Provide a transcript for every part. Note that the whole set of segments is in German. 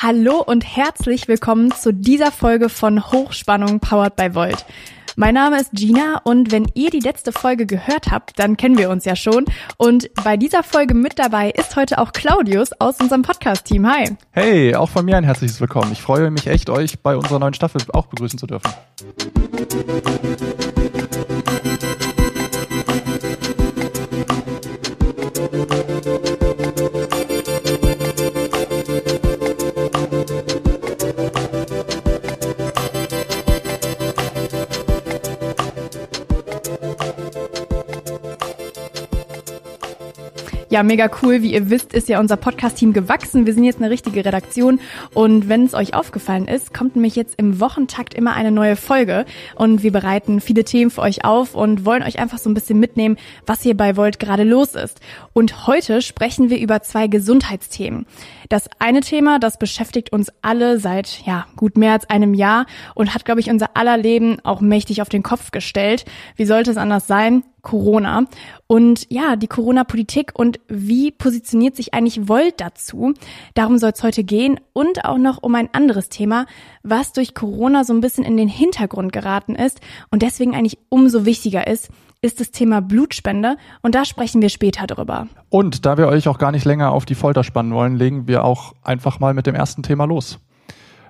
Hallo und herzlich willkommen zu dieser Folge von Hochspannung Powered by Volt. Mein Name ist Gina und wenn ihr die letzte Folge gehört habt, dann kennen wir uns ja schon. Und bei dieser Folge mit dabei ist heute auch Claudius aus unserem Podcast-Team. Hi. Hey, auch von mir ein herzliches Willkommen. Ich freue mich echt, euch bei unserer neuen Staffel auch begrüßen zu dürfen. Ja, mega cool. Wie ihr wisst, ist ja unser Podcast-Team gewachsen. Wir sind jetzt eine richtige Redaktion. Und wenn es euch aufgefallen ist, kommt nämlich jetzt im Wochentakt immer eine neue Folge. Und wir bereiten viele Themen für euch auf und wollen euch einfach so ein bisschen mitnehmen, was hier bei Volt gerade los ist. Und heute sprechen wir über zwei Gesundheitsthemen. Das eine Thema, das beschäftigt uns alle seit, ja, gut mehr als einem Jahr und hat, glaube ich, unser aller Leben auch mächtig auf den Kopf gestellt. Wie sollte es anders sein? Corona. Und ja, die Corona-Politik und wie positioniert sich eigentlich Volt dazu? Darum soll es heute gehen und auch noch um ein anderes Thema, was durch Corona so ein bisschen in den Hintergrund geraten ist und deswegen eigentlich umso wichtiger ist, ist das Thema Blutspende und da sprechen wir später drüber. Und da wir euch auch gar nicht länger auf die Folter spannen wollen, legen wir auch einfach mal mit dem ersten Thema los.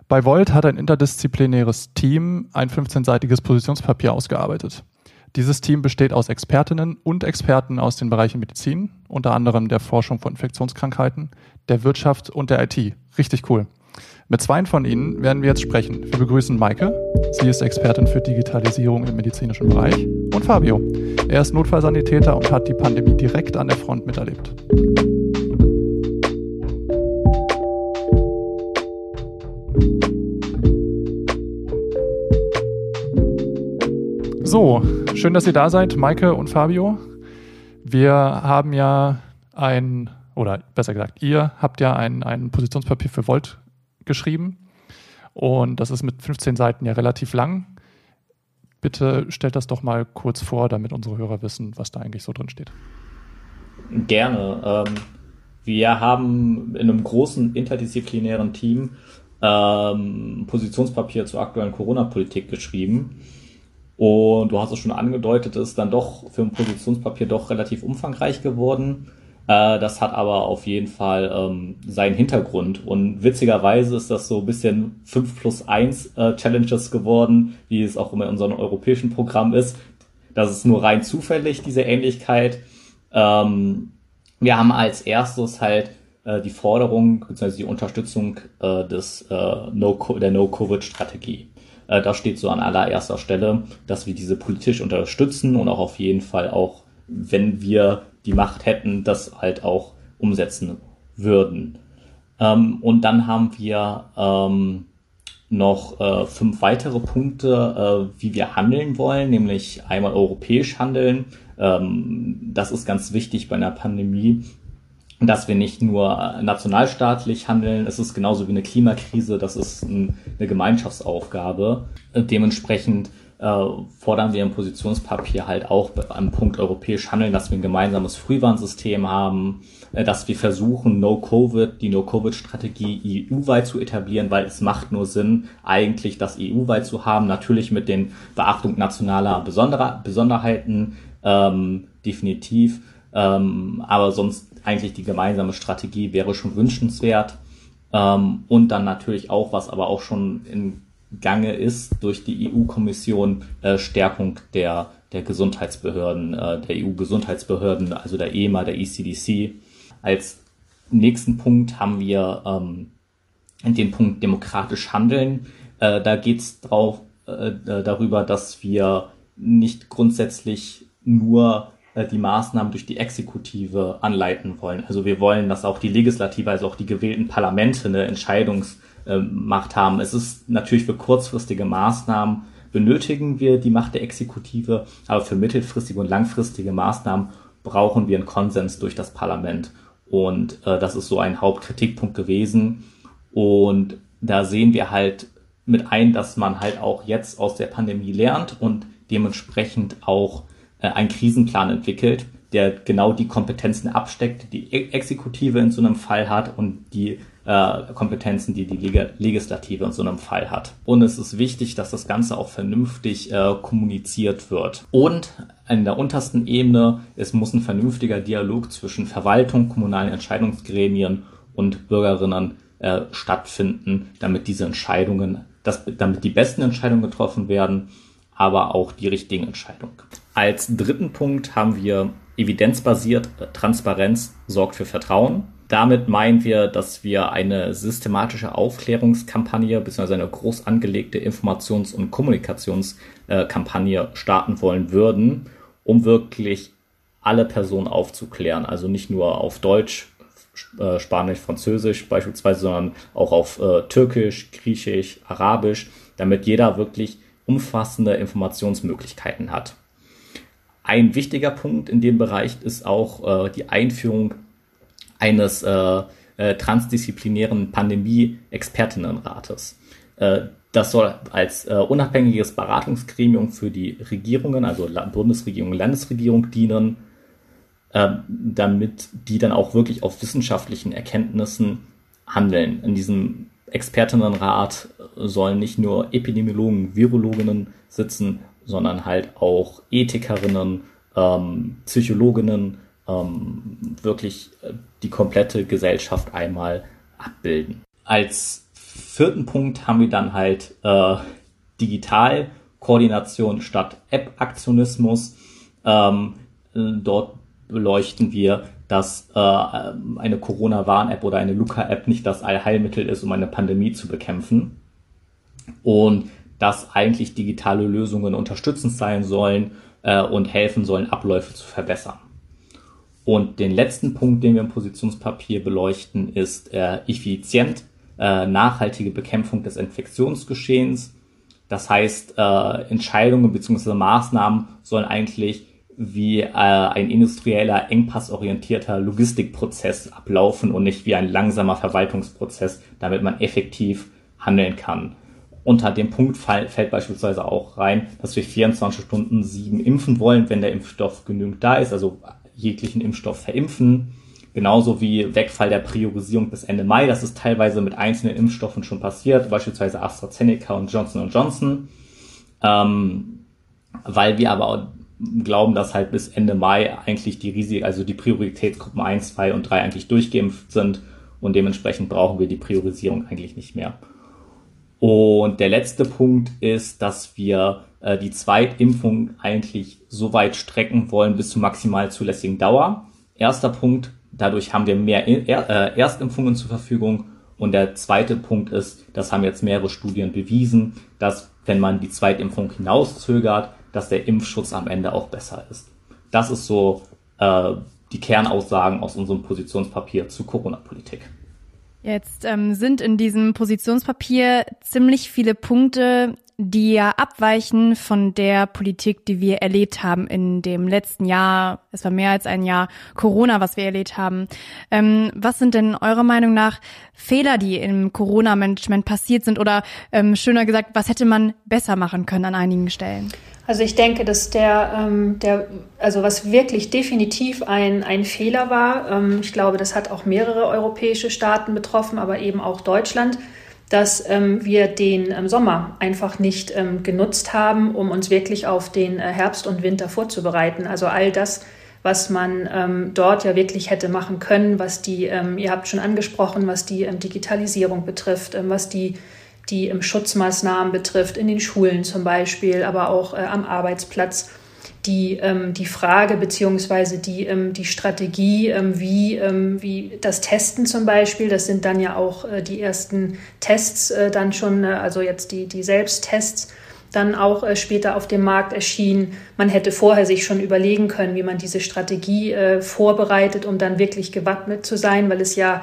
Bei Volt hat ein interdisziplinäres Team ein 15-seitiges Positionspapier ausgearbeitet. Dieses Team besteht aus Expertinnen und Experten aus den Bereichen Medizin, unter anderem der Forschung von Infektionskrankheiten, der Wirtschaft und der IT. Richtig cool. Mit zwei von Ihnen werden wir jetzt sprechen. Wir begrüßen Maike. Sie ist Expertin für Digitalisierung im medizinischen Bereich. Und Fabio. Er ist Notfallsanitäter und hat die Pandemie direkt an der Front miterlebt. So, schön, dass ihr da seid, Maike und Fabio. Wir haben ja ein, oder besser gesagt, ihr habt ja ein, ein Positionspapier für Volt geschrieben. Und das ist mit 15 Seiten ja relativ lang. Bitte stellt das doch mal kurz vor, damit unsere Hörer wissen, was da eigentlich so drin steht. Gerne. Ähm, wir haben in einem großen interdisziplinären Team ähm, Positionspapier zur aktuellen Corona-Politik geschrieben. Und du hast es schon angedeutet, ist dann doch für ein Positionspapier doch relativ umfangreich geworden. Äh, das hat aber auf jeden Fall ähm, seinen Hintergrund. Und witzigerweise ist das so ein bisschen 5 plus 1 äh, Challenges geworden, wie es auch immer in unserem europäischen Programm ist. Das ist nur rein zufällig, diese Ähnlichkeit. Ähm, wir haben als erstes halt äh, die Forderung bzw. die Unterstützung des, no der No-Covid-Strategie. Äh, da steht so an allererster Stelle, dass wir diese politisch unterstützen und auch auf jeden Fall auch, wenn wir die Macht hätten, das halt auch umsetzen würden. Ähm, und dann haben wir ähm, noch äh, fünf weitere Punkte, äh, wie wir handeln wollen, nämlich einmal europäisch handeln. Ähm, das ist ganz wichtig bei einer Pandemie, dass wir nicht nur nationalstaatlich handeln, es ist genauso wie eine Klimakrise, das ist ein, eine Gemeinschaftsaufgabe. Dementsprechend äh, fordern wir im Positionspapier halt auch am Punkt europäisch handeln, dass wir ein gemeinsames Frühwarnsystem haben, äh, dass wir versuchen, No-Covid, die No-Covid-Strategie EU-weit zu etablieren, weil es macht nur Sinn, eigentlich das EU-weit zu haben, natürlich mit den Beachtung nationaler Besonder Besonderheiten, ähm, definitiv, ähm, aber sonst eigentlich die gemeinsame Strategie wäre schon wünschenswert. Ähm, und dann natürlich auch, was aber auch schon in Gange ist durch die EU-Kommission, äh, Stärkung der, der Gesundheitsbehörden, äh, der EU-Gesundheitsbehörden, also der EMA, der ECDC. Als nächsten Punkt haben wir ähm, den Punkt demokratisch handeln. Äh, da geht es äh, äh, darüber, dass wir nicht grundsätzlich nur die Maßnahmen durch die Exekutive anleiten wollen. Also wir wollen, dass auch die Legislative, also auch die gewählten Parlamente eine Entscheidungsmacht haben. Es ist natürlich für kurzfristige Maßnahmen benötigen wir die Macht der Exekutive, aber für mittelfristige und langfristige Maßnahmen brauchen wir einen Konsens durch das Parlament. Und äh, das ist so ein Hauptkritikpunkt gewesen. Und da sehen wir halt mit ein, dass man halt auch jetzt aus der Pandemie lernt und dementsprechend auch äh, einen Krisenplan entwickelt, der genau die Kompetenzen absteckt, die e-, Exekutive in so einem Fall hat und die äh, Kompetenzen, die die Leg Legislative in so einem Fall hat. Und es ist wichtig, dass das Ganze auch vernünftig äh, kommuniziert wird. Und an der untersten Ebene, es muss ein vernünftiger Dialog zwischen Verwaltung, kommunalen Entscheidungsgremien und Bürgerinnen äh, stattfinden, damit diese Entscheidungen, dass, damit die besten Entscheidungen getroffen werden, aber auch die richtigen Entscheidungen. Als dritten Punkt haben wir evidenzbasiert, Transparenz sorgt für Vertrauen. Damit meinen wir, dass wir eine systematische Aufklärungskampagne bzw. eine groß angelegte Informations- und Kommunikationskampagne starten wollen würden, um wirklich alle Personen aufzuklären. Also nicht nur auf Deutsch, äh, Spanisch, Französisch beispielsweise, sondern auch auf äh, Türkisch, Griechisch, Arabisch, damit jeder wirklich umfassende Informationsmöglichkeiten hat. Ein wichtiger Punkt in dem Bereich ist auch äh, die Einführung eines äh, äh, transdisziplinären Pandemie-Expertinnenrates. Äh, das soll als äh, unabhängiges Beratungsgremium für die Regierungen, also La Bundesregierung, Landesregierung dienen, äh, damit die dann auch wirklich auf wissenschaftlichen Erkenntnissen handeln. In diesem Expertinnenrat sollen nicht nur Epidemiologen, Virologinnen sitzen, sondern halt auch Ethikerinnen, ähm, Psychologinnen, ähm, wirklich äh, die komplette Gesellschaft einmal abbilden. Als vierten Punkt haben wir dann halt äh, Digitalkoordination statt App-Aktionismus. Ähm, dort beleuchten wir, dass äh, eine Corona-Warn-App oder eine Luca-App nicht das Allheilmittel ist, um eine Pandemie zu bekämpfen. Und dass eigentlich digitale Lösungen unterstützend sein sollen äh, und helfen sollen, Abläufe zu verbessern. Und den letzten Punkt, den wir im Positionspapier beleuchten, ist äh, effizient äh, nachhaltige Bekämpfung des Infektionsgeschehens. Das heißt, äh, Entscheidungen bzw. Maßnahmen sollen eigentlich wie äh, ein industrieller, engpassorientierter Logistikprozess ablaufen und nicht wie ein langsamer Verwaltungsprozess, damit man effektiv handeln kann. Unter dem Punkt fällt beispielsweise auch rein, dass wir 24 Stunden sieben impfen wollen, wenn der Impfstoff genügend da ist, also jeglichen Impfstoff verimpfen. Genauso wie Wegfall der Priorisierung bis Ende Mai. Das ist teilweise mit einzelnen Impfstoffen schon passiert, beispielsweise AstraZeneca und Johnson Johnson. Ähm, weil wir aber glauben, dass halt bis Ende Mai eigentlich die Risik, also die Prioritätsgruppen 1, 2 und 3 eigentlich durchgeimpft sind und dementsprechend brauchen wir die Priorisierung eigentlich nicht mehr. Und der letzte Punkt ist, dass wir äh, die Zweitimpfung eigentlich so weit strecken wollen bis zur maximal zulässigen Dauer. Erster Punkt, dadurch haben wir mehr äh, Erstimpfungen zur Verfügung. Und der zweite Punkt ist, das haben jetzt mehrere Studien bewiesen, dass wenn man die Zweitimpfung hinauszögert, dass der Impfschutz am Ende auch besser ist. Das ist so äh, die Kernaussagen aus unserem Positionspapier zu Corona-Politik. Jetzt ähm, sind in diesem Positionspapier ziemlich viele Punkte, die ja abweichen von der Politik, die wir erlebt haben in dem letzten Jahr. Es war mehr als ein Jahr Corona, was wir erlebt haben. Ähm, was sind denn eurer Meinung nach Fehler, die im Corona-Management passiert sind? Oder ähm, schöner gesagt, was hätte man besser machen können an einigen Stellen? Also ich denke, dass der, ähm, der also was wirklich definitiv ein, ein Fehler war, ähm, ich glaube, das hat auch mehrere europäische Staaten betroffen, aber eben auch Deutschland, dass ähm, wir den ähm, Sommer einfach nicht ähm, genutzt haben, um uns wirklich auf den äh, Herbst und Winter vorzubereiten. Also all das, was man ähm, dort ja wirklich hätte machen können, was die, ihr habt schon angesprochen, was die Digitalisierung betrifft, was die die im Schutzmaßnahmen betrifft, in den Schulen zum Beispiel, aber auch äh, am Arbeitsplatz. Die, ähm, die Frage beziehungsweise die, ähm, die Strategie, ähm, wie, ähm, wie das Testen zum Beispiel, das sind dann ja auch äh, die ersten Tests äh, dann schon, äh, also jetzt die, die Selbsttests, dann auch äh, später auf dem Markt erschienen. Man hätte vorher sich schon überlegen können, wie man diese Strategie äh, vorbereitet, um dann wirklich gewappnet zu sein, weil es ja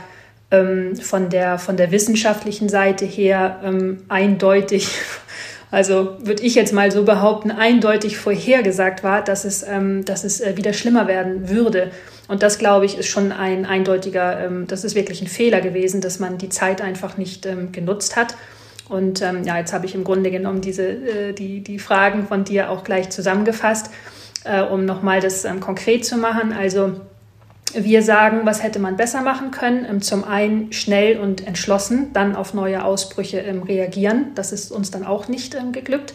ähm, von, der, von der wissenschaftlichen Seite her ähm, eindeutig, also würde ich jetzt mal so behaupten, eindeutig vorhergesagt war, dass es, ähm, dass es äh, wieder schlimmer werden würde. Und das, glaube ich, ist schon ein eindeutiger, ähm, das ist wirklich ein Fehler gewesen, dass man die Zeit einfach nicht ähm, genutzt hat. Und ähm, ja, jetzt habe ich im Grunde genommen diese, äh, die, die Fragen von dir auch gleich zusammengefasst, äh, um nochmal das konkret zu machen. Also wir sagen, was hätte man besser machen können? Ähm, zum einen schnell und entschlossen dann auf neue Ausbrüche ähm, reagieren. Das ist uns dann auch nicht ähm, geglückt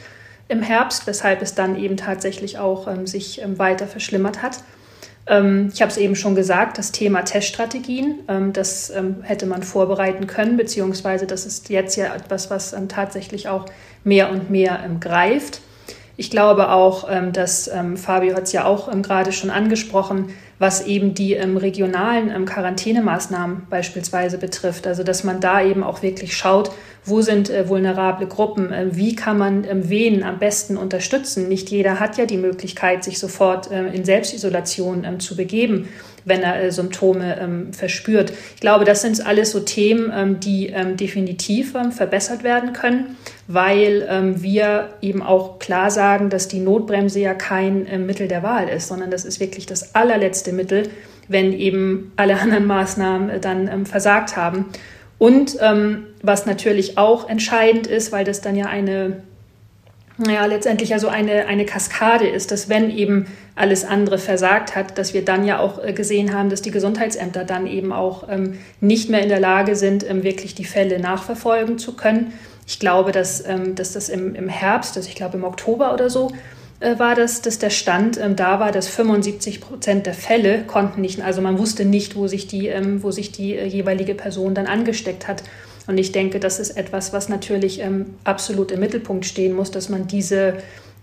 im Herbst, weshalb es dann eben tatsächlich auch sich weiter verschlimmert hat. Ich habe es eben schon gesagt, das Thema Teststrategien, das hätte man vorbereiten können, beziehungsweise das ist jetzt ja etwas, was tatsächlich auch mehr und mehr greift. Ich glaube auch, dass Fabio hat es ja auch gerade schon angesprochen, was eben die ähm, regionalen ähm, Quarantänemaßnahmen beispielsweise betrifft. Also dass man da eben auch wirklich schaut, wo sind äh, vulnerable Gruppen, wie kann man ähm, wen am besten unterstützen. Nicht jeder hat ja die Möglichkeit, sich sofort in Selbstisolation ähm, zu begeben wenn er äh, Symptome ähm, verspürt. Ich glaube, das sind alles so Themen, ähm, die ähm, definitiv ähm, verbessert werden können, weil ähm, wir eben auch klar sagen, dass die Notbremse ja kein äh, Mittel der Wahl ist, sondern das ist wirklich das allerletzte Mittel, wenn eben alle anderen Maßnahmen äh, dann ähm, versagt haben. Und was natürlich auch entscheidend ist, weil das dann ja eine ja, letztendlich also eine, eine Kaskade ist, dass wenn eben alles andere versagt hat, dass wir dann ja auch äh, gesehen haben, dass die Gesundheitsämter dann eben auch ähm, nicht mehr in der Lage sind, ähm, wirklich die Fälle nachverfolgen zu können. Ich glaube, dass, ähm, dass das im, im Herbst, also ich glaube im Oktober oder so, äh, war das, dass der Stand ähm, da war, dass 75 Prozent der Fälle konnten nicht, also man wusste nicht, wo sich die, ähm, wo sich die äh, jeweilige Person dann angesteckt hat. Und ich denke, das ist etwas, was natürlich ähm, absolut im Mittelpunkt stehen muss, dass man diese,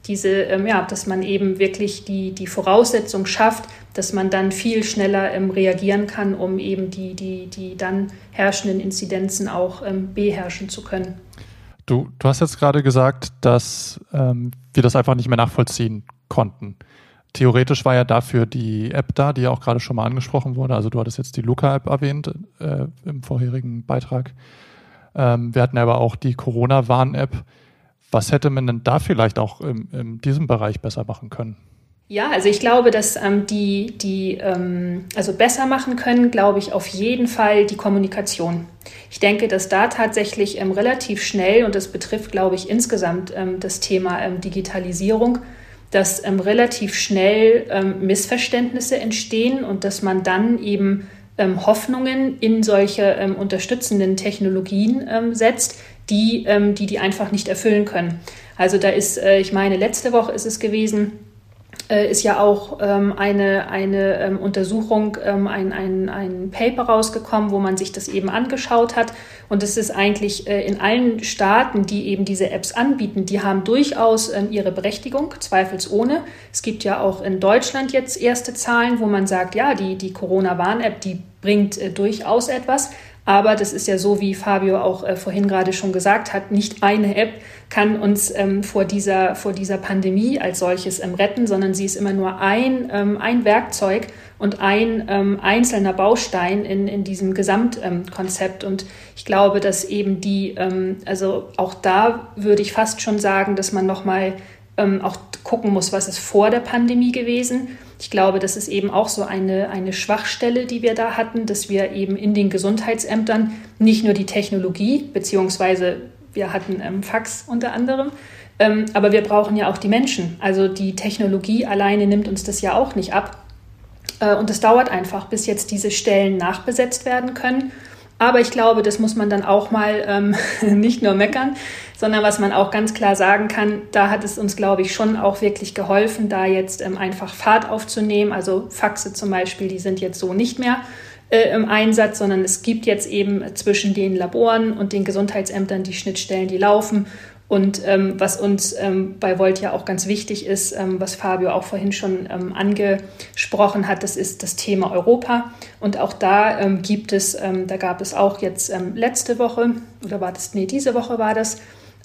diese ähm, ja, dass man eben wirklich die, die Voraussetzung schafft, dass man dann viel schneller ähm, reagieren kann, um eben die, die, die dann herrschenden Inzidenzen auch ähm, beherrschen zu können. Du, du hast jetzt gerade gesagt, dass ähm, wir das einfach nicht mehr nachvollziehen konnten. Theoretisch war ja dafür die App da, die ja auch gerade schon mal angesprochen wurde. Also du hattest jetzt die Luca-App erwähnt äh, im vorherigen Beitrag. Ähm, wir hatten aber auch die Corona-Warn-App. Was hätte man denn da vielleicht auch in, in diesem Bereich besser machen können? Ja, also ich glaube, dass ähm, die, die ähm, also besser machen können, glaube ich, auf jeden Fall die Kommunikation. Ich denke, dass da tatsächlich ähm, relativ schnell, und das betrifft, glaube ich, insgesamt ähm, das Thema ähm, Digitalisierung, dass ähm, relativ schnell Missverständnisse entstehen und dass man dann eben ähm, Hoffnungen in solche ähm, unterstützenden Technologien ähm, setzt, die, ähm, die die einfach nicht erfüllen können. Also da ist, äh, ich meine, letzte Woche ist es gewesen, äh, ist ja auch ähm, eine, eine ähm, Untersuchung, ähm, ein, ein, ein Paper rausgekommen, wo man sich das eben angeschaut hat. Und es ist eigentlich äh, in allen Staaten, die eben diese Apps anbieten, die haben durchaus ähm, ihre Berechtigung, zweifelsohne. Es gibt ja auch in Deutschland jetzt erste Zahlen, wo man sagt, ja, die, die Corona-Warn-App, die bringt äh, durchaus etwas. Aber das ist ja so, wie Fabio auch äh, vorhin gerade schon gesagt hat, nicht eine App kann uns ähm, vor, dieser, vor dieser Pandemie als solches ähm, retten, sondern sie ist immer nur ein, ähm, ein Werkzeug und ein ähm, einzelner Baustein in, in diesem Gesamtkonzept. und ich glaube, dass eben die, ähm, also auch da würde ich fast schon sagen, dass man nochmal ähm, auch gucken muss, was ist vor der Pandemie gewesen ich glaube, das ist eben auch so eine, eine Schwachstelle, die wir da hatten, dass wir eben in den Gesundheitsämtern nicht nur die Technologie, beziehungsweise wir hatten ähm, Fax unter anderem, ähm, aber wir brauchen ja auch die Menschen. Also die Technologie alleine nimmt uns das ja auch nicht ab. Äh, und es dauert einfach, bis jetzt diese Stellen nachbesetzt werden können. Aber ich glaube, das muss man dann auch mal ähm, nicht nur meckern, sondern was man auch ganz klar sagen kann, da hat es uns, glaube ich, schon auch wirklich geholfen, da jetzt ähm, einfach Fahrt aufzunehmen. Also Faxe zum Beispiel, die sind jetzt so nicht mehr äh, im Einsatz, sondern es gibt jetzt eben zwischen den Laboren und den Gesundheitsämtern die Schnittstellen, die laufen. Und ähm, was uns ähm, bei Volt ja auch ganz wichtig ist, ähm, was Fabio auch vorhin schon ähm, angesprochen hat, das ist das Thema Europa. Und auch da ähm, gibt es, ähm, da gab es auch jetzt letzte Woche, oder war das, nee, diese Woche war das,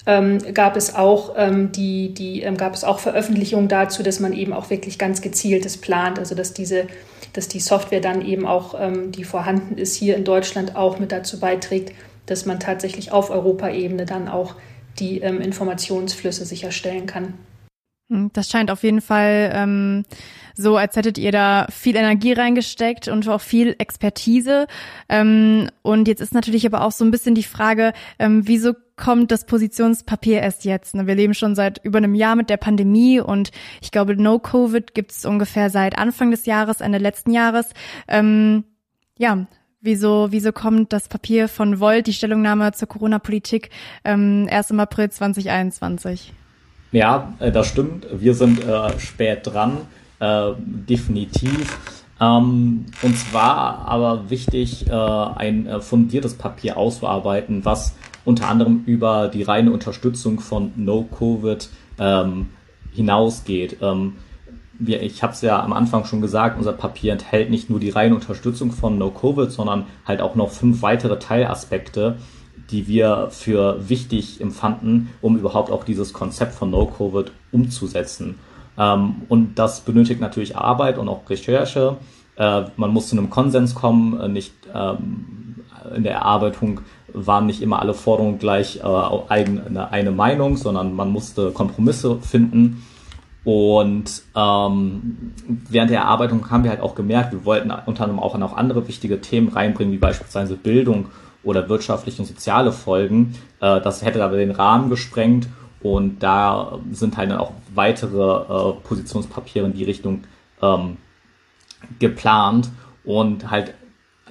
gab es auch die, die gab es auch Veröffentlichungen dazu, dass man eben auch wirklich ganz gezieltes plant, also dass diese, dass die Software dann eben auch, die vorhanden ist, hier in Deutschland auch mit dazu beiträgt, dass man tatsächlich auf Europaebene dann auch die ähm, Informationsflüsse sicherstellen kann. Hm, das scheint auf jeden Fall ähm, so, als hättet ihr da viel Energie reingesteckt und auch viel Expertise. Ähm, und jetzt ist natürlich aber auch so ein bisschen die Frage, ähm, wieso kommt das Positionspapier erst jetzt? Ne? Wir leben schon seit über einem Jahr mit der Pandemie und ich glaube, No-Covid gibt es ungefähr seit Anfang des Jahres, Ende letzten Jahres. Ähm, ja, Wieso, wieso kommt das Papier von Volt, die Stellungnahme zur Corona-Politik, ähm, erst im April 2021? Ja, äh, das stimmt. Wir sind äh, spät dran, äh, definitiv. Ähm, und zwar aber wichtig, äh, ein äh, fundiertes Papier auszuarbeiten, was unter anderem über die reine Unterstützung von No-Covid ähm, hinausgeht. Ähm, wir, ich habe es ja am Anfang schon gesagt, unser Papier enthält nicht nur die reine Unterstützung von No-Covid, sondern halt auch noch fünf weitere Teilaspekte, die wir für wichtig empfanden, um überhaupt auch dieses Konzept von No-Covid umzusetzen. Ähm, und das benötigt natürlich Arbeit und auch Recherche. Äh, man muss zu einem Konsens kommen, äh, nicht ähm, in der Erarbeitung waren nicht immer alle Forderungen gleich äh, eine, eine Meinung, sondern man musste Kompromisse finden. Und ähm, während der Erarbeitung haben wir halt auch gemerkt, wir wollten unter anderem auch noch andere wichtige Themen reinbringen, wie beispielsweise Bildung oder wirtschaftliche und soziale Folgen. Äh, das hätte aber den Rahmen gesprengt und da sind halt dann auch weitere äh, Positionspapiere in die Richtung ähm, geplant und halt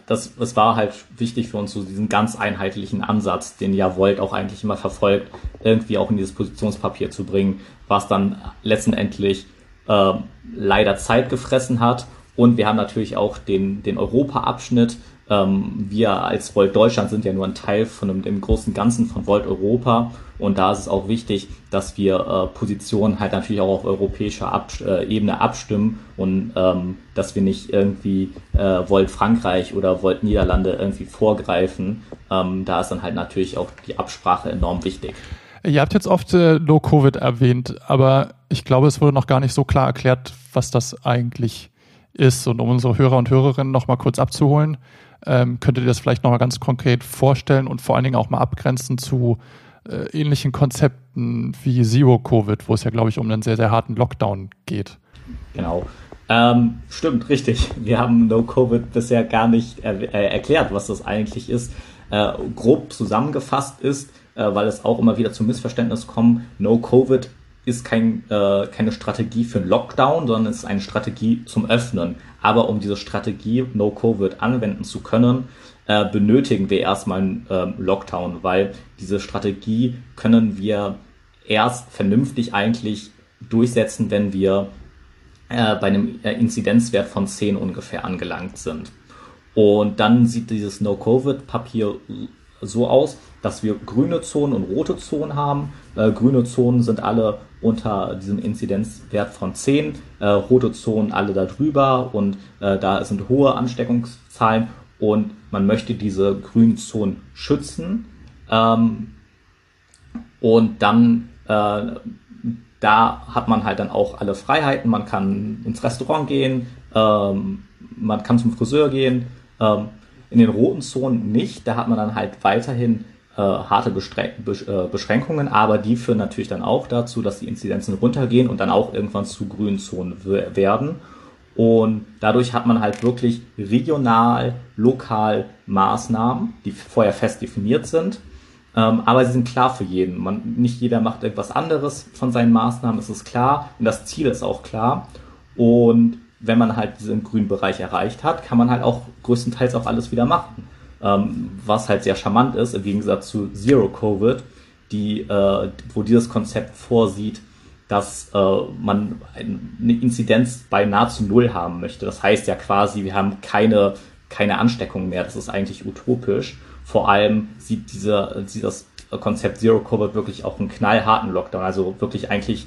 das, das war halt wichtig für uns, so diesen ganz einheitlichen Ansatz, den ja Volt auch eigentlich immer verfolgt, irgendwie auch in dieses Positionspapier zu bringen, was dann letztendlich äh, leider Zeit gefressen hat. Und wir haben natürlich auch den, den Europa-Abschnitt, ähm, wir als Volt Deutschland sind ja nur ein Teil von dem, dem großen Ganzen von Volt Europa und da ist es auch wichtig, dass wir äh, Positionen halt natürlich auch auf europäischer Ab äh, Ebene abstimmen und ähm, dass wir nicht irgendwie äh, Volt Frankreich oder Volt Niederlande irgendwie vorgreifen. Ähm, da ist dann halt natürlich auch die Absprache enorm wichtig. Ihr habt jetzt oft äh, Low-Covid erwähnt, aber ich glaube, es wurde noch gar nicht so klar erklärt, was das eigentlich ist. Und um unsere Hörer und Hörerinnen noch mal kurz abzuholen, ähm, könntet ihr das vielleicht nochmal ganz konkret vorstellen und vor allen Dingen auch mal abgrenzen zu äh, ähnlichen Konzepten wie Zero Covid, wo es ja, glaube ich, um einen sehr, sehr harten Lockdown geht? Genau. Ähm, stimmt, richtig. Wir haben No Covid bisher gar nicht er äh, erklärt, was das eigentlich ist. Äh, grob zusammengefasst ist, äh, weil es auch immer wieder zu Missverständnis kommt, No Covid ist kein, äh, keine Strategie für einen Lockdown, sondern es ist eine Strategie zum Öffnen. Aber um diese Strategie No-Covid anwenden zu können, äh, benötigen wir erstmal einen äh, Lockdown, weil diese Strategie können wir erst vernünftig eigentlich durchsetzen, wenn wir äh, bei einem äh, Inzidenzwert von 10 ungefähr angelangt sind. Und dann sieht dieses No-Covid-Papier so aus, dass wir grüne Zonen und rote Zonen haben. Äh, grüne Zonen sind alle unter diesem Inzidenzwert von 10, äh, rote Zonen alle darüber und äh, da sind hohe Ansteckungszahlen und man möchte diese grünen Zonen schützen. Ähm, und dann äh, da hat man halt dann auch alle Freiheiten. Man kann ins Restaurant gehen, ähm, man kann zum Friseur gehen. Ähm, in den roten Zonen nicht. Da hat man dann halt weiterhin äh, harte äh, Beschränkungen, aber die führen natürlich dann auch dazu, dass die Inzidenzen runtergehen und dann auch irgendwann zu grünen Zonen werden. Und dadurch hat man halt wirklich regional, lokal Maßnahmen, die vorher fest definiert sind. Ähm, aber sie sind klar für jeden. Man, nicht jeder macht irgendwas anderes von seinen Maßnahmen, es ist klar. Und das Ziel ist auch klar. Und wenn man halt diesen grünen Bereich erreicht hat, kann man halt auch größtenteils auch alles wieder machen ähm, was halt sehr charmant ist im Gegensatz zu Zero Covid, die, äh, wo dieses Konzept vorsieht, dass äh, man eine Inzidenz bei nahezu null haben möchte. Das heißt ja quasi, wir haben keine, keine Ansteckung mehr. Das ist eigentlich utopisch. Vor allem sieht dieser, dieses Konzept Zero Covid wirklich auch einen knallharten Lockdown, also wirklich eigentlich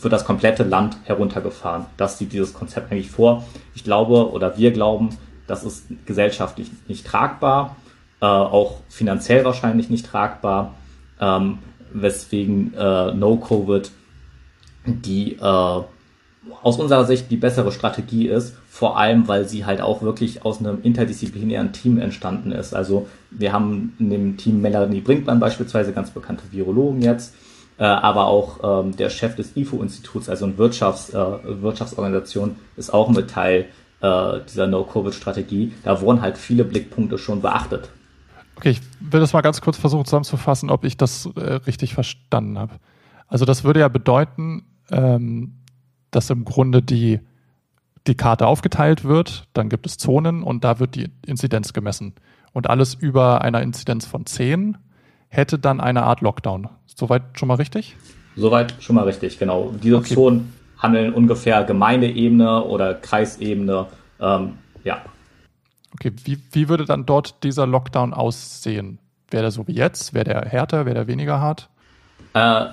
wird das komplette Land heruntergefahren. Das sieht dieses Konzept eigentlich vor. Ich glaube oder wir glauben, das ist gesellschaftlich nicht tragbar, äh, auch finanziell wahrscheinlich nicht tragbar, ähm, weswegen äh, No-Covid die äh, aus unserer Sicht die bessere Strategie ist, vor allem weil sie halt auch wirklich aus einem interdisziplinären Team entstanden ist. Also wir haben in dem Team Melanie Brinkmann beispielsweise, ganz bekannte Virologen jetzt, äh, aber auch ähm, der Chef des IFO-Instituts, also eine Wirtschafts, äh, Wirtschaftsorganisation, ist auch mit Teil äh, dieser No-Covid-Strategie. Da wurden halt viele Blickpunkte schon beachtet. Okay, ich will das mal ganz kurz versuchen zusammenzufassen, ob ich das äh, richtig verstanden habe. Also das würde ja bedeuten, ähm, dass im Grunde die, die Karte aufgeteilt wird, dann gibt es Zonen und da wird die Inzidenz gemessen. Und alles über einer Inzidenz von 10 hätte dann eine Art Lockdown. Soweit schon mal richtig? Soweit schon mal richtig, genau. Diese okay. Zonen handeln ungefähr Gemeindeebene oder Kreisebene. Ähm, ja. Okay, wie, wie würde dann dort dieser Lockdown aussehen? Wäre der so wie jetzt? Wäre der härter? Wäre der weniger hart? Äh,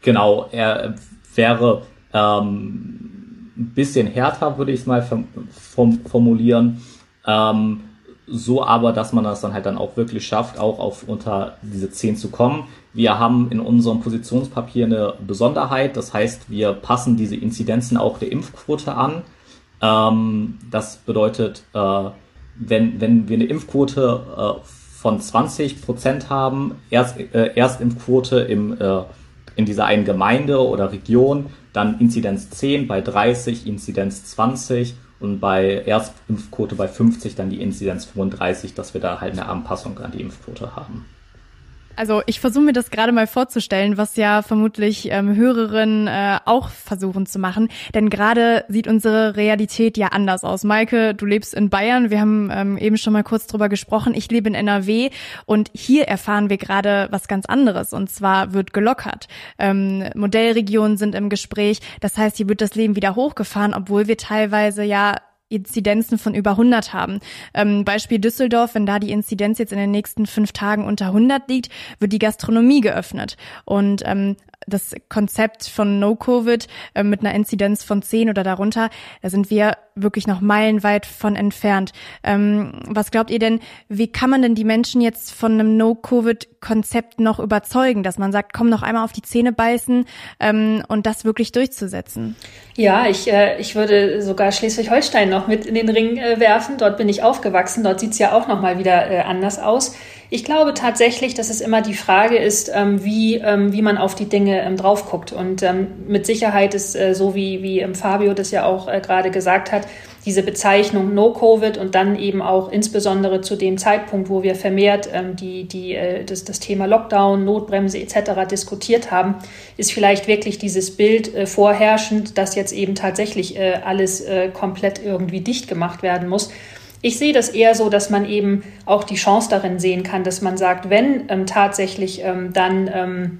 genau, er wäre ähm, ein bisschen härter, würde ich es mal form formulieren. Ähm, so aber, dass man das dann halt dann auch wirklich schafft, auch auf unter diese 10 zu kommen. Wir haben in unserem Positionspapier eine Besonderheit, das heißt, wir passen diese Inzidenzen auch der Impfquote an. Ähm, das bedeutet, äh, wenn, wenn wir eine Impfquote äh, von 20 Prozent haben, Erst, äh, Erstimpfquote im, äh, in dieser einen Gemeinde oder Region, dann Inzidenz 10, bei 30 Inzidenz 20 und bei Erstimpfquote bei 50 dann die Inzidenz 35, dass wir da halt eine Anpassung an die Impfquote haben. Also ich versuche mir das gerade mal vorzustellen, was ja vermutlich ähm, Hörerinnen äh, auch versuchen zu machen. Denn gerade sieht unsere Realität ja anders aus. Maike, du lebst in Bayern. Wir haben ähm, eben schon mal kurz drüber gesprochen. Ich lebe in NRW und hier erfahren wir gerade was ganz anderes. Und zwar wird gelockert. Ähm, Modellregionen sind im Gespräch. Das heißt, hier wird das Leben wieder hochgefahren, obwohl wir teilweise ja Inzidenzen von über 100 haben. Ähm, Beispiel Düsseldorf, wenn da die Inzidenz jetzt in den nächsten fünf Tagen unter 100 liegt, wird die Gastronomie geöffnet. Und ähm, das Konzept von No-Covid äh, mit einer Inzidenz von 10 oder darunter, da sind wir wirklich noch meilenweit von entfernt. Ähm, was glaubt ihr denn, wie kann man denn die Menschen jetzt von einem No-Covid-Konzept noch überzeugen, dass man sagt, komm noch einmal auf die Zähne beißen ähm, und das wirklich durchzusetzen? Ja, ich, äh, ich würde sogar Schleswig-Holstein noch mit in den Ring äh, werfen. Dort bin ich aufgewachsen. Dort sieht's ja auch noch mal wieder äh, anders aus. Ich glaube tatsächlich, dass es immer die Frage ist, ähm, wie, ähm, wie man auf die Dinge ähm, drauf guckt. Und ähm, mit Sicherheit ist äh, so, wie, wie ähm, Fabio das ja auch äh, gerade gesagt hat, diese Bezeichnung No-Covid und dann eben auch insbesondere zu dem Zeitpunkt, wo wir vermehrt ähm, die, die, äh, das, das Thema Lockdown, Notbremse etc. diskutiert haben, ist vielleicht wirklich dieses Bild äh, vorherrschend, dass jetzt eben tatsächlich äh, alles äh, komplett irgendwie dicht gemacht werden muss. Ich sehe das eher so, dass man eben auch die Chance darin sehen kann, dass man sagt, wenn ähm, tatsächlich ähm, dann ähm,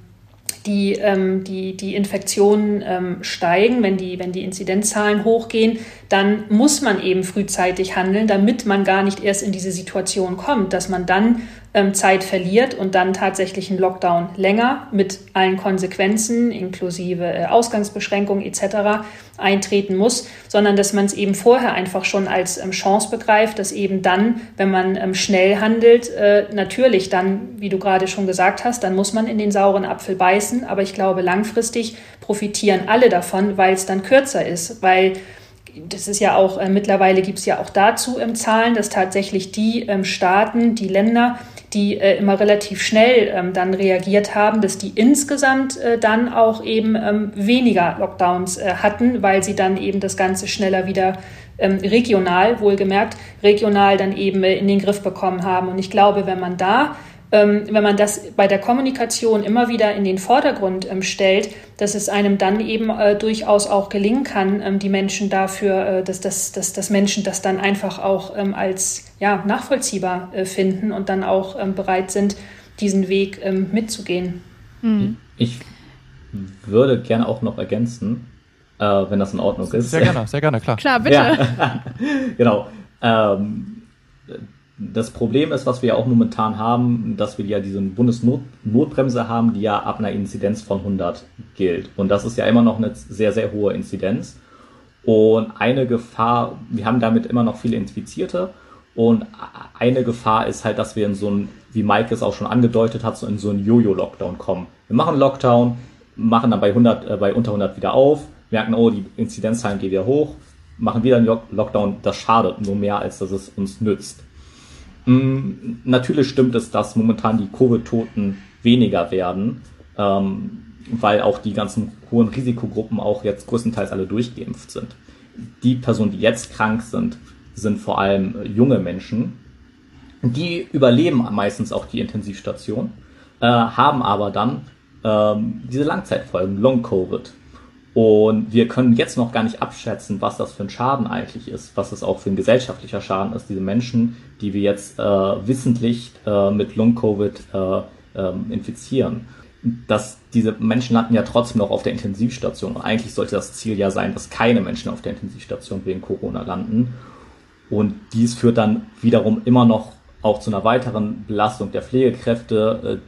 die, ähm, die, die Infektionen ähm, steigen, wenn die, wenn die Inzidenzzahlen hochgehen, dann muss man eben frühzeitig handeln, damit man gar nicht erst in diese Situation kommt, dass man dann ähm, Zeit verliert und dann tatsächlich ein Lockdown länger mit allen Konsequenzen inklusive äh, Ausgangsbeschränkungen etc. eintreten muss, sondern dass man es eben vorher einfach schon als ähm, Chance begreift, dass eben dann, wenn man ähm, schnell handelt, äh, natürlich dann, wie du gerade schon gesagt hast, dann muss man in den sauren Apfel beißen, aber ich glaube langfristig profitieren alle davon, weil es dann kürzer ist, weil das ist ja auch, äh, mittlerweile gibt es ja auch dazu ähm, Zahlen, dass tatsächlich die ähm, Staaten, die Länder, die äh, immer relativ schnell ähm, dann reagiert haben, dass die insgesamt äh, dann auch eben ähm, weniger Lockdowns äh, hatten, weil sie dann eben das Ganze schneller wieder ähm, regional, wohlgemerkt, regional dann eben äh, in den Griff bekommen haben. Und ich glaube, wenn man da wenn man das bei der Kommunikation immer wieder in den Vordergrund ähm, stellt, dass es einem dann eben äh, durchaus auch gelingen kann, ähm, die Menschen dafür, äh, dass, dass, dass, dass Menschen das dann einfach auch ähm, als ja, nachvollziehbar äh, finden und dann auch ähm, bereit sind, diesen Weg ähm, mitzugehen. Mhm. Ich würde gerne auch noch ergänzen, äh, wenn das in Ordnung ist. Sehr gerne, sehr gerne, klar. Klar, bitte. Ja. genau. Das Problem ist, was wir auch momentan haben, dass wir ja diese Bundesnotbremse haben, die ja ab einer Inzidenz von 100 gilt. Und das ist ja immer noch eine sehr, sehr hohe Inzidenz. Und eine Gefahr, wir haben damit immer noch viele Infizierte. Und eine Gefahr ist halt, dass wir in so ein, wie Mike es auch schon angedeutet hat, so in so einen Jojo-Lockdown kommen. Wir machen Lockdown, machen dann bei 100, äh, bei unter 100 wieder auf, merken, oh, die Inzidenzzahlen gehen wieder hoch, machen wieder einen Lockdown. Das schadet nur mehr, als dass es uns nützt. Mm, natürlich stimmt es, dass momentan die Covid-Toten weniger werden. Ähm, weil auch die ganzen hohen Risikogruppen auch jetzt größtenteils alle durchgeimpft sind. Die Personen, die jetzt krank sind, sind vor allem junge Menschen. Die überleben meistens auch die Intensivstation, äh, haben aber dann ähm, diese Langzeitfolgen, Long-Covid. Und wir können jetzt noch gar nicht abschätzen, was das für ein Schaden eigentlich ist, was es auch für ein gesellschaftlicher Schaden ist, diese Menschen, die wir jetzt äh, wissentlich äh, mit Long-Covid äh, ähm, infizieren. Dass diese Menschen landen ja trotzdem noch auf der Intensivstation. Und eigentlich sollte das Ziel ja sein, dass keine Menschen auf der Intensivstation wegen Corona landen. Und dies führt dann wiederum immer noch auch zu einer weiteren Belastung der Pflegekräfte.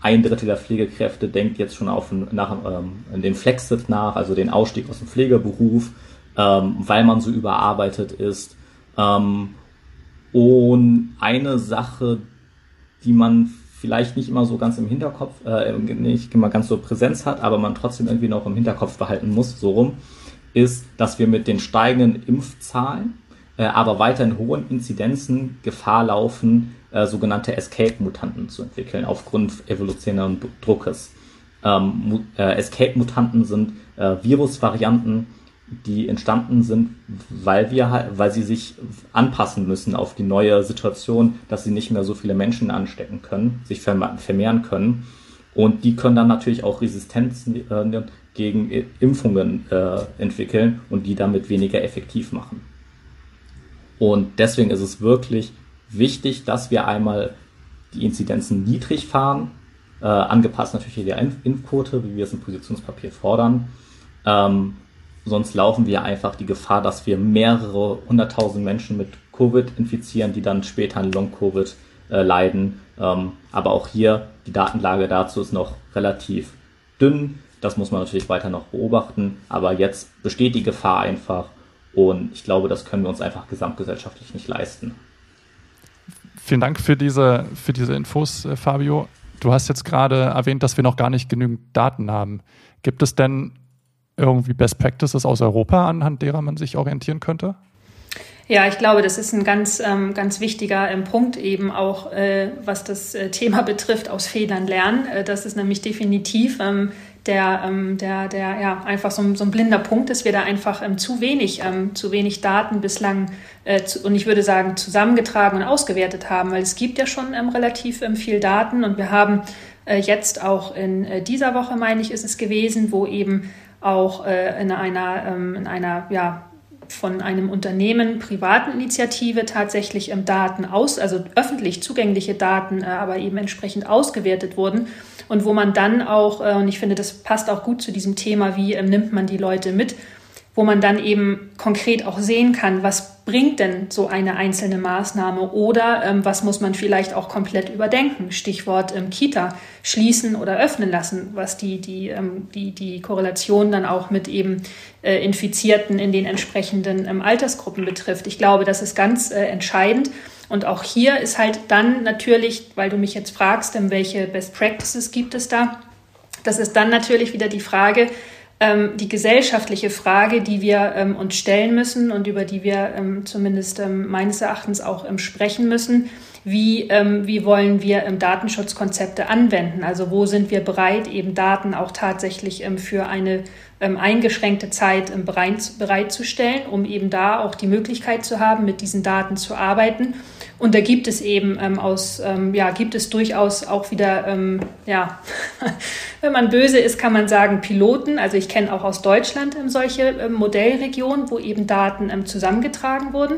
Ein Drittel der Pflegekräfte denkt jetzt schon auf nach, ähm, den Flexit nach, also den Ausstieg aus dem Pflegeberuf, ähm, weil man so überarbeitet ist. Ähm, und eine Sache, die man vielleicht nicht immer so ganz im Hinterkopf, äh, nicht immer ganz so Präsenz hat, aber man trotzdem irgendwie noch im Hinterkopf behalten muss, so rum, ist, dass wir mit den steigenden Impfzahlen, äh, aber weiterhin hohen Inzidenzen Gefahr laufen, äh, sogenannte Escape-Mutanten zu entwickeln, aufgrund evolutionären Druckes. Ähm, äh, Escape-Mutanten sind äh, Virusvarianten, die entstanden sind, weil wir halt, weil sie sich anpassen müssen auf die neue Situation, dass sie nicht mehr so viele Menschen anstecken können, sich vermehren können. Und die können dann natürlich auch Resistenzen äh, gegen Impfungen äh, entwickeln und die damit weniger effektiv machen. Und deswegen ist es wirklich wichtig, dass wir einmal die Inzidenzen niedrig fahren, äh, angepasst natürlich der Impfquote, wie wir es im Positionspapier fordern. Ähm, sonst laufen wir einfach die Gefahr, dass wir mehrere hunderttausend Menschen mit Covid infizieren, die dann später an Long-Covid äh, leiden. Ähm, aber auch hier, die Datenlage dazu ist noch relativ dünn. Das muss man natürlich weiter noch beobachten. Aber jetzt besteht die Gefahr einfach. Und ich glaube, das können wir uns einfach gesamtgesellschaftlich nicht leisten. Vielen Dank für diese, für diese Infos, äh, Fabio. Du hast jetzt gerade erwähnt, dass wir noch gar nicht genügend Daten haben. Gibt es denn irgendwie Best Practices aus Europa, anhand derer man sich orientieren könnte? Ja, ich glaube, das ist ein ganz, ähm, ganz wichtiger ähm, Punkt eben auch, äh, was das äh, Thema betrifft, aus Fehlern lernen. Äh, das ist nämlich definitiv ähm, der, ähm, der, der ja einfach so ein, so ein blinder Punkt ist, wir da einfach ähm, zu wenig, ähm, zu wenig Daten bislang äh, zu, und ich würde sagen zusammengetragen und ausgewertet haben, weil es gibt ja schon ähm, relativ ähm, viel Daten und wir haben äh, jetzt auch in äh, dieser Woche, meine ich, ist es gewesen, wo eben auch äh, in einer, ähm, in einer ja, von einem Unternehmen, privaten Initiative tatsächlich ähm, Daten aus, also öffentlich zugängliche Daten, äh, aber eben entsprechend ausgewertet wurden und wo man dann auch, äh, und ich finde, das passt auch gut zu diesem Thema, wie ähm, nimmt man die Leute mit, wo man dann eben konkret auch sehen kann, was bringt denn so eine einzelne Maßnahme oder ähm, was muss man vielleicht auch komplett überdenken. Stichwort ähm, Kita schließen oder öffnen lassen, was die, die, ähm, die, die Korrelation dann auch mit eben äh, Infizierten in den entsprechenden ähm, Altersgruppen betrifft. Ich glaube, das ist ganz äh, entscheidend. Und auch hier ist halt dann natürlich, weil du mich jetzt fragst, ähm, welche Best Practices gibt es da, das ist dann natürlich wieder die Frage, ähm, die gesellschaftliche Frage, die wir ähm, uns stellen müssen und über die wir ähm, zumindest ähm, meines Erachtens auch ähm, sprechen müssen. Wie, wie wollen wir Datenschutzkonzepte anwenden? Also wo sind wir bereit, eben Daten auch tatsächlich für eine eingeschränkte Zeit bereit, bereitzustellen, um eben da auch die Möglichkeit zu haben, mit diesen Daten zu arbeiten und da gibt es eben ähm, aus, ähm, ja, gibt es durchaus auch wieder, ähm, ja, wenn man böse ist, kann man sagen Piloten. Also ich kenne auch aus Deutschland ähm, solche ähm, Modellregionen, wo eben Daten ähm, zusammengetragen wurden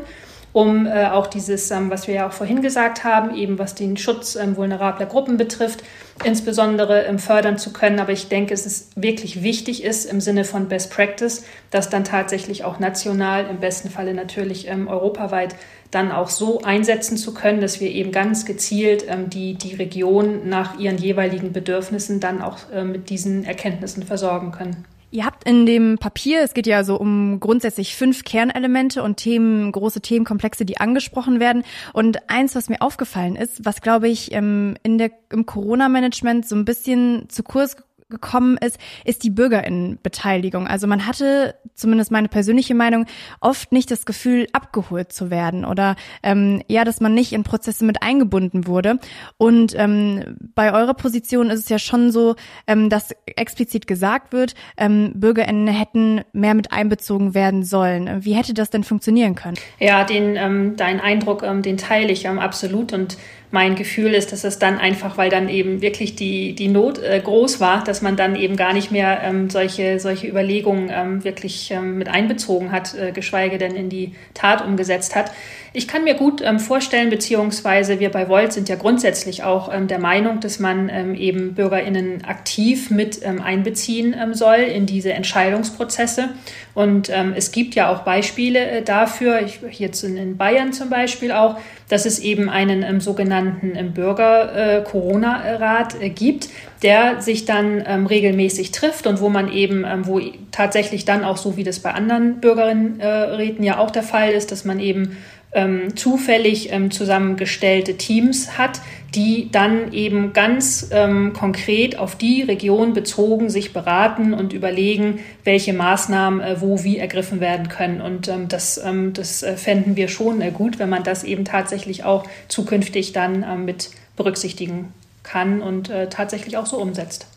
um äh, auch dieses, ähm, was wir ja auch vorhin gesagt haben, eben was den Schutz ähm, vulnerabler Gruppen betrifft, insbesondere ähm, fördern zu können. Aber ich denke, es ist wirklich wichtig ist im Sinne von Best Practice, das dann tatsächlich auch national, im besten Falle natürlich ähm, europaweit, dann auch so einsetzen zu können, dass wir eben ganz gezielt ähm, die, die Region nach ihren jeweiligen Bedürfnissen dann auch äh, mit diesen Erkenntnissen versorgen können. Ihr habt in dem Papier, es geht ja so um grundsätzlich fünf Kernelemente und Themen, große Themenkomplexe, die angesprochen werden. Und eins, was mir aufgefallen ist, was glaube ich ähm, in der, im Corona-Management so ein bisschen zu kurz gekommen ist, ist die Bürgerinnenbeteiligung. Also man hatte, zumindest meine persönliche Meinung, oft nicht das Gefühl, abgeholt zu werden oder ähm, ja, dass man nicht in Prozesse mit eingebunden wurde. Und ähm, bei eurer Position ist es ja schon so, ähm, dass explizit gesagt wird, ähm, Bürgerinnen hätten mehr mit einbezogen werden sollen. Wie hätte das denn funktionieren können? Ja, den ähm, dein Eindruck, ähm, den teile ich ähm, absolut und mein Gefühl ist, dass es dann einfach, weil dann eben wirklich die, die Not äh, groß war, dass man dann eben gar nicht mehr ähm, solche, solche Überlegungen ähm, wirklich ähm, mit einbezogen hat, äh, geschweige denn in die Tat umgesetzt hat. Ich kann mir gut ähm, vorstellen, beziehungsweise wir bei Volt sind ja grundsätzlich auch ähm, der Meinung, dass man ähm, eben BürgerInnen aktiv mit ähm, einbeziehen ähm, soll in diese Entscheidungsprozesse. Und ähm, es gibt ja auch Beispiele äh, dafür, ich, jetzt in, in, Bayern zum Beispiel auch, dass es eben einen sogenannten Bürger-Corona-Rat äh, gibt, der sich dann ähm, regelmäßig trifft und wo man eben, ähm, wo tatsächlich dann auch so wie das bei anderen Bürgerinnenräten äh, ja auch der Fall ist, dass man eben ähm, zufällig ähm, zusammengestellte Teams hat, die dann eben ganz ähm, konkret auf die Region bezogen sich beraten und überlegen, welche Maßnahmen äh, wo wie ergriffen werden können. Und ähm, das, ähm, das äh, fänden wir schon äh, gut, wenn man das eben tatsächlich auch zukünftig dann ähm, mit berücksichtigen kann und äh, tatsächlich auch so umsetzt.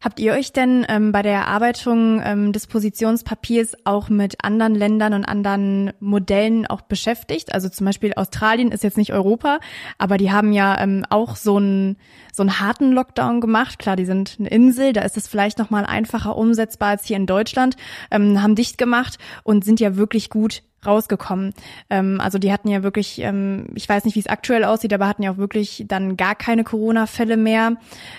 Habt ihr euch denn ähm, bei der Erarbeitung ähm, des Positionspapiers auch mit anderen Ländern und anderen Modellen auch beschäftigt? Also zum Beispiel Australien ist jetzt nicht Europa, aber die haben ja ähm, auch so einen so einen harten Lockdown gemacht. Klar, die sind eine Insel, da ist es vielleicht noch mal einfacher umsetzbar als hier in Deutschland. Ähm, haben dicht gemacht und sind ja wirklich gut rausgekommen. Ähm, also die hatten ja wirklich, ähm, ich weiß nicht, wie es aktuell aussieht, aber hatten ja auch wirklich dann gar keine Corona-Fälle mehr.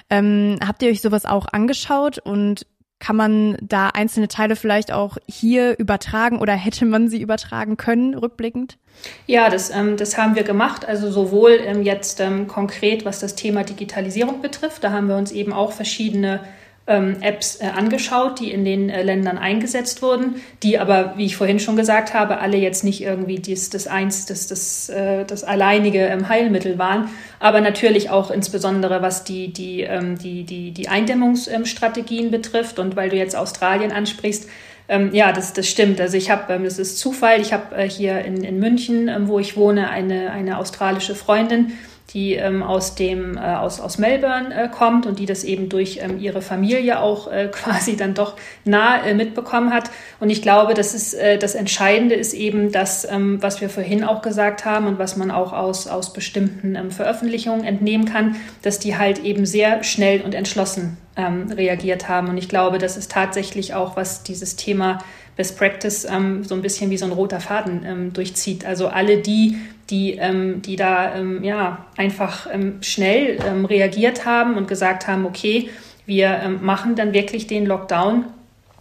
Ähm, habt ihr euch sowas auch angeschaut und kann man da einzelne Teile vielleicht auch hier übertragen oder hätte man sie übertragen können, rückblickend? Ja, das, ähm, das haben wir gemacht. Also sowohl ähm, jetzt ähm, konkret, was das Thema Digitalisierung betrifft, da haben wir uns eben auch verschiedene ähm, Apps äh, angeschaut, die in den äh, Ländern eingesetzt wurden, die aber, wie ich vorhin schon gesagt habe, alle jetzt nicht irgendwie dies, das eins, das, das, äh, das alleinige ähm, Heilmittel waren, aber natürlich auch insbesondere was die, die, ähm, die, die, die Eindämmungsstrategien betrifft. Und weil du jetzt Australien ansprichst, ähm, ja, das, das stimmt. Also ich habe, ähm, das ist Zufall, ich habe äh, hier in, in München, ähm, wo ich wohne, eine, eine australische Freundin, die ähm, aus dem äh, aus aus Melbourne äh, kommt und die das eben durch ähm, ihre Familie auch äh, quasi dann doch nah äh, mitbekommen hat und ich glaube das ist äh, das Entscheidende ist eben das ähm, was wir vorhin auch gesagt haben und was man auch aus aus bestimmten ähm, Veröffentlichungen entnehmen kann dass die halt eben sehr schnell und entschlossen ähm, reagiert haben und ich glaube das ist tatsächlich auch was dieses Thema Best Practice ähm, so ein bisschen wie so ein roter Faden ähm, durchzieht. Also alle die, die, ähm, die da ähm, ja, einfach ähm, schnell ähm, reagiert haben und gesagt haben, okay, wir machen dann wirklich den Lockdown,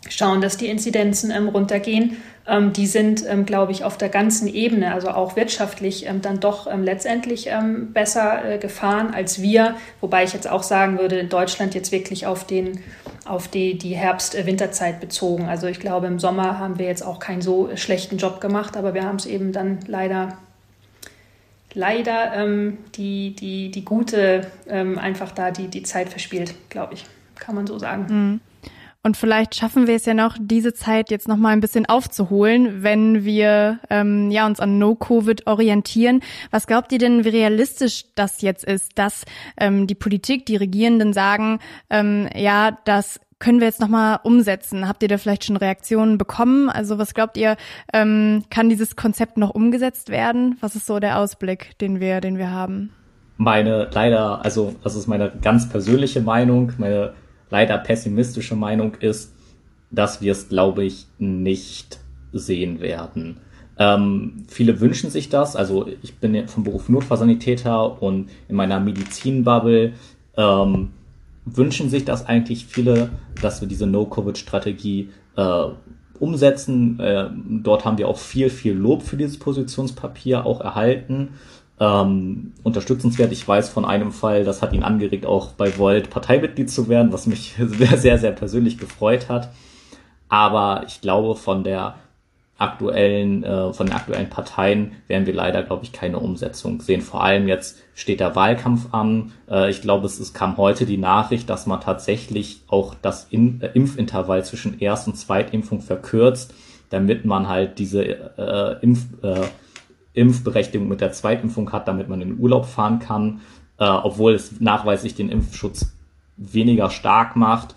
schauen, dass die Inzidenzen runtergehen ähm, die sind, ähm, glaube ich, auf der ganzen Ebene, also auch wirtschaftlich, ähm, dann doch ähm, letztendlich ähm, besser äh, gefahren als wir. Wobei ich jetzt auch sagen würde, in Deutschland jetzt wirklich auf, den, auf die, die Herbst-Winterzeit bezogen. Also ich glaube, im Sommer haben wir jetzt auch keinen so schlechten Job gemacht, aber wir haben es eben dann leider leider ähm, die, die, die gute ähm, einfach da die, die Zeit verspielt, glaube ich. Kann man so sagen. Mhm. Und vielleicht schaffen wir es ja noch, diese Zeit jetzt noch mal ein bisschen aufzuholen, wenn wir ähm, ja uns an No-Covid orientieren. Was glaubt ihr denn, wie realistisch das jetzt ist, dass ähm, die Politik, die Regierenden sagen, ähm, ja, das können wir jetzt noch mal umsetzen? Habt ihr da vielleicht schon Reaktionen bekommen? Also was glaubt ihr, ähm, kann dieses Konzept noch umgesetzt werden? Was ist so der Ausblick, den wir, den wir haben? Meine leider, also das ist meine ganz persönliche Meinung, meine leider pessimistische Meinung ist, dass wir es, glaube ich, nicht sehen werden. Ähm, viele wünschen sich das. Also ich bin vom Beruf Notfallsanitäter und in meiner Medizinbubble ähm, wünschen sich das eigentlich viele, dass wir diese No-Covid-Strategie äh, umsetzen. Äh, dort haben wir auch viel, viel Lob für dieses Positionspapier auch erhalten ähm, unterstützenswert. Ich weiß von einem Fall, das hat ihn angeregt, auch bei Volt Parteimitglied zu werden, was mich sehr, sehr, sehr persönlich gefreut hat. Aber ich glaube, von der aktuellen, äh, von den aktuellen Parteien werden wir leider, glaube ich, keine Umsetzung sehen. Vor allem jetzt steht der Wahlkampf an. Äh, ich glaube, es, es kam heute die Nachricht, dass man tatsächlich auch das In äh, Impfintervall zwischen Erst- und Zweitimpfung verkürzt, damit man halt diese äh, Impf, äh, Impfberechtigung mit der Zweitimpfung hat, damit man in den Urlaub fahren kann, äh, obwohl es nachweislich den Impfschutz weniger stark macht.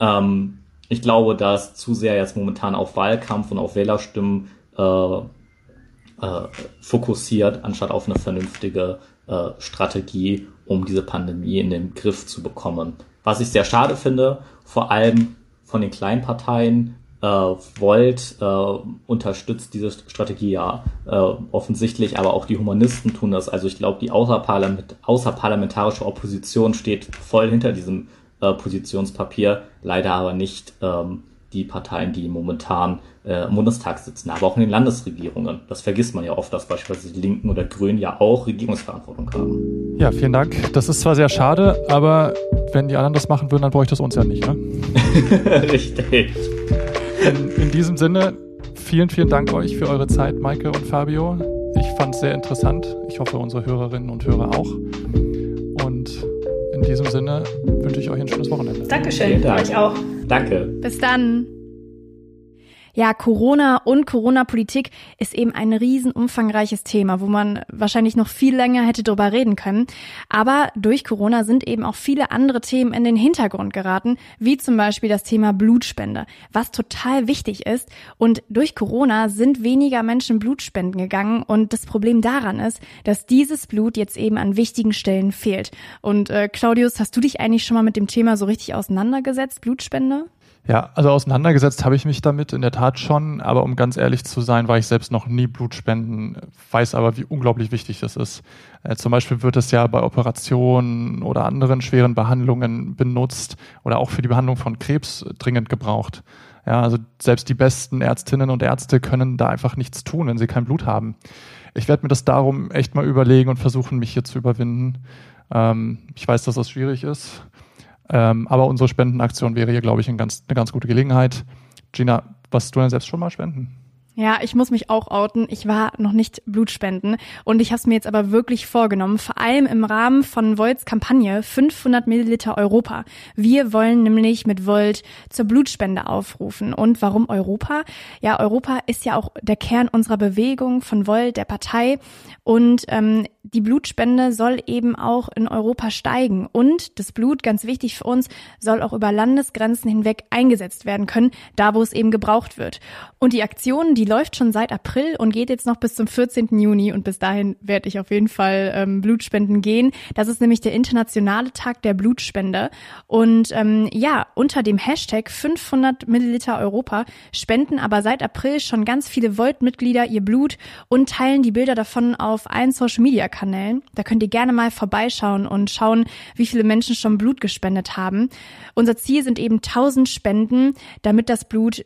Ähm, ich glaube, dass zu sehr jetzt momentan auf Wahlkampf und auf Wählerstimmen äh, äh, fokussiert, anstatt auf eine vernünftige äh, Strategie, um diese Pandemie in den Griff zu bekommen. Was ich sehr schade finde, vor allem von den kleinen Parteien, äh, Volt äh, unterstützt diese Strategie ja äh, offensichtlich, aber auch die Humanisten tun das. Also ich glaube, die außerparlament außerparlamentarische Opposition steht voll hinter diesem äh, Positionspapier, leider aber nicht ähm, die Parteien, die momentan äh, im Bundestag sitzen, aber auch in den Landesregierungen. Das vergisst man ja oft, dass beispielsweise die Linken oder Grünen ja auch Regierungsverantwortung haben. Ja, vielen Dank. Das ist zwar sehr schade, aber wenn die anderen das machen würden, dann bräuchte es uns ja nicht, ne? Richtig. In, in diesem Sinne, vielen, vielen Dank euch für eure Zeit, Maike und Fabio. Ich fand es sehr interessant. Ich hoffe, unsere Hörerinnen und Hörer auch. In diesem Sinne wünsche ich euch ein schönes Wochenende. Dankeschön, Dank. euch auch. Danke. Bis dann. Ja, Corona und Corona-Politik ist eben ein riesen umfangreiches Thema, wo man wahrscheinlich noch viel länger hätte drüber reden können. Aber durch Corona sind eben auch viele andere Themen in den Hintergrund geraten, wie zum Beispiel das Thema Blutspende, was total wichtig ist. Und durch Corona sind weniger Menschen Blutspenden gegangen und das Problem daran ist, dass dieses Blut jetzt eben an wichtigen Stellen fehlt. Und äh, Claudius, hast du dich eigentlich schon mal mit dem Thema so richtig auseinandergesetzt, Blutspende? Ja, also auseinandergesetzt habe ich mich damit in der Tat schon, aber um ganz ehrlich zu sein, war ich selbst noch nie Blutspenden, weiß aber, wie unglaublich wichtig das ist. Äh, zum Beispiel wird es ja bei Operationen oder anderen schweren Behandlungen benutzt oder auch für die Behandlung von Krebs dringend gebraucht. Ja, also selbst die besten Ärztinnen und Ärzte können da einfach nichts tun, wenn sie kein Blut haben. Ich werde mir das darum echt mal überlegen und versuchen, mich hier zu überwinden. Ähm, ich weiß, dass das schwierig ist ähm, aber unsere Spendenaktion wäre hier, glaube ich, ein ganz, eine ganz gute Gelegenheit. Gina, was du denn selbst schon mal spenden? Ja, ich muss mich auch outen. Ich war noch nicht Blutspenden und ich habe es mir jetzt aber wirklich vorgenommen, vor allem im Rahmen von Volts Kampagne 500 Milliliter Europa. Wir wollen nämlich mit Volt zur Blutspende aufrufen. Und warum Europa? Ja, Europa ist ja auch der Kern unserer Bewegung von Volt, der Partei. Und ähm, die Blutspende soll eben auch in Europa steigen. Und das Blut, ganz wichtig für uns, soll auch über Landesgrenzen hinweg eingesetzt werden können, da wo es eben gebraucht wird. Und die Aktion, die läuft schon seit April und geht jetzt noch bis zum 14. Juni. Und bis dahin werde ich auf jeden Fall ähm, Blutspenden gehen. Das ist nämlich der internationale Tag der Blutspende. Und ähm, ja, unter dem Hashtag 500 Milliliter Europa spenden aber seit April schon ganz viele Volt-Mitglieder ihr Blut und teilen die Bilder davon auf allen Social-Media Kanälen. Da könnt ihr gerne mal vorbeischauen und schauen, wie viele Menschen schon Blut gespendet haben. Unser Ziel sind eben 1000 Spenden, damit das Blut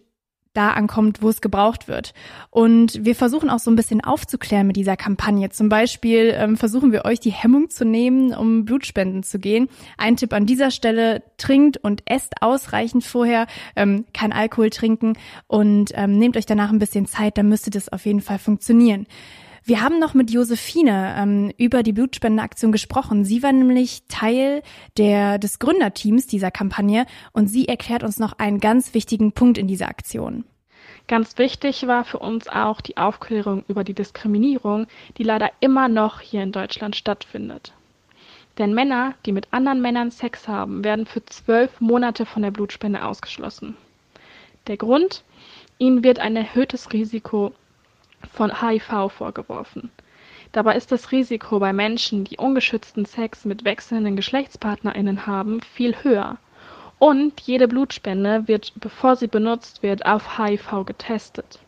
da ankommt, wo es gebraucht wird. Und wir versuchen auch so ein bisschen aufzuklären mit dieser Kampagne. Zum Beispiel ähm, versuchen wir euch die Hemmung zu nehmen, um Blutspenden zu gehen. Ein Tipp an dieser Stelle, trinkt und esst ausreichend vorher, ähm, kein Alkohol trinken und ähm, nehmt euch danach ein bisschen Zeit, dann müsste das auf jeden Fall funktionieren. Wir haben noch mit Josephine ähm, über die Blutspendeaktion gesprochen. Sie war nämlich Teil der, des Gründerteams dieser Kampagne und sie erklärt uns noch einen ganz wichtigen Punkt in dieser Aktion. Ganz wichtig war für uns auch die Aufklärung über die Diskriminierung, die leider immer noch hier in Deutschland stattfindet. Denn Männer, die mit anderen Männern Sex haben, werden für zwölf Monate von der Blutspende ausgeschlossen. Der Grund? Ihnen wird ein erhöhtes Risiko von HIV vorgeworfen. Dabei ist das Risiko bei Menschen, die ungeschützten Sex mit wechselnden GeschlechtspartnerInnen haben, viel höher. Und jede Blutspende wird, bevor sie benutzt wird, auf HIV getestet.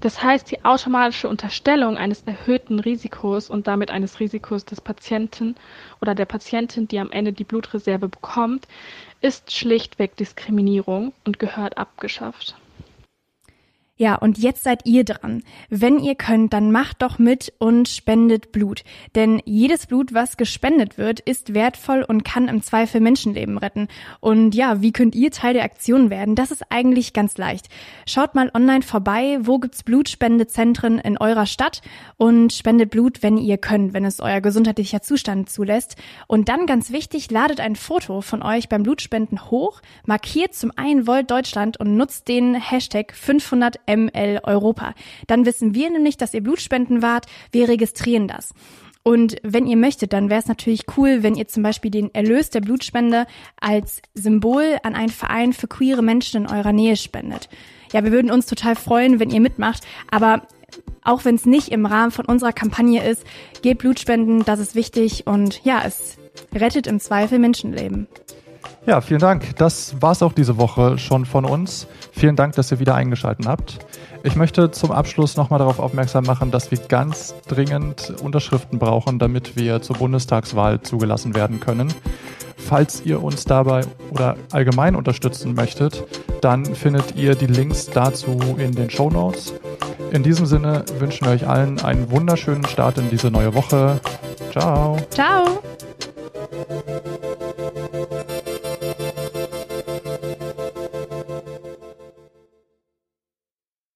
Das heißt, die automatische Unterstellung eines erhöhten Risikos und damit eines Risikos des Patienten oder der Patientin, die am Ende die Blutreserve bekommt, ist schlichtweg Diskriminierung und gehört abgeschafft. Ja, und jetzt seid ihr dran. Wenn ihr könnt, dann macht doch mit und spendet Blut. Denn jedes Blut, was gespendet wird, ist wertvoll und kann im Zweifel Menschenleben retten. Und ja, wie könnt ihr Teil der Aktion werden? Das ist eigentlich ganz leicht. Schaut mal online vorbei, wo gibt's Blutspendezentren in eurer Stadt und spendet Blut, wenn ihr könnt, wenn es euer gesundheitlicher Zustand zulässt. Und dann ganz wichtig, ladet ein Foto von euch beim Blutspenden hoch, markiert zum einen Volt Deutschland und nutzt den Hashtag 500 ML Europa. Dann wissen wir nämlich, dass ihr Blutspenden wart. Wir registrieren das. Und wenn ihr möchtet, dann wäre es natürlich cool, wenn ihr zum Beispiel den Erlös der Blutspende als Symbol an einen Verein für queere Menschen in eurer Nähe spendet. Ja, wir würden uns total freuen, wenn ihr mitmacht, aber auch wenn es nicht im Rahmen von unserer Kampagne ist, geht Blutspenden, das ist wichtig und ja, es rettet im Zweifel Menschenleben. Ja, vielen Dank. Das war's auch diese Woche schon von uns. Vielen Dank, dass ihr wieder eingeschaltet habt. Ich möchte zum Abschluss nochmal darauf aufmerksam machen, dass wir ganz dringend Unterschriften brauchen, damit wir zur Bundestagswahl zugelassen werden können. Falls ihr uns dabei oder allgemein unterstützen möchtet, dann findet ihr die Links dazu in den Show Notes. In diesem Sinne wünschen wir euch allen einen wunderschönen Start in diese neue Woche. Ciao. Ciao.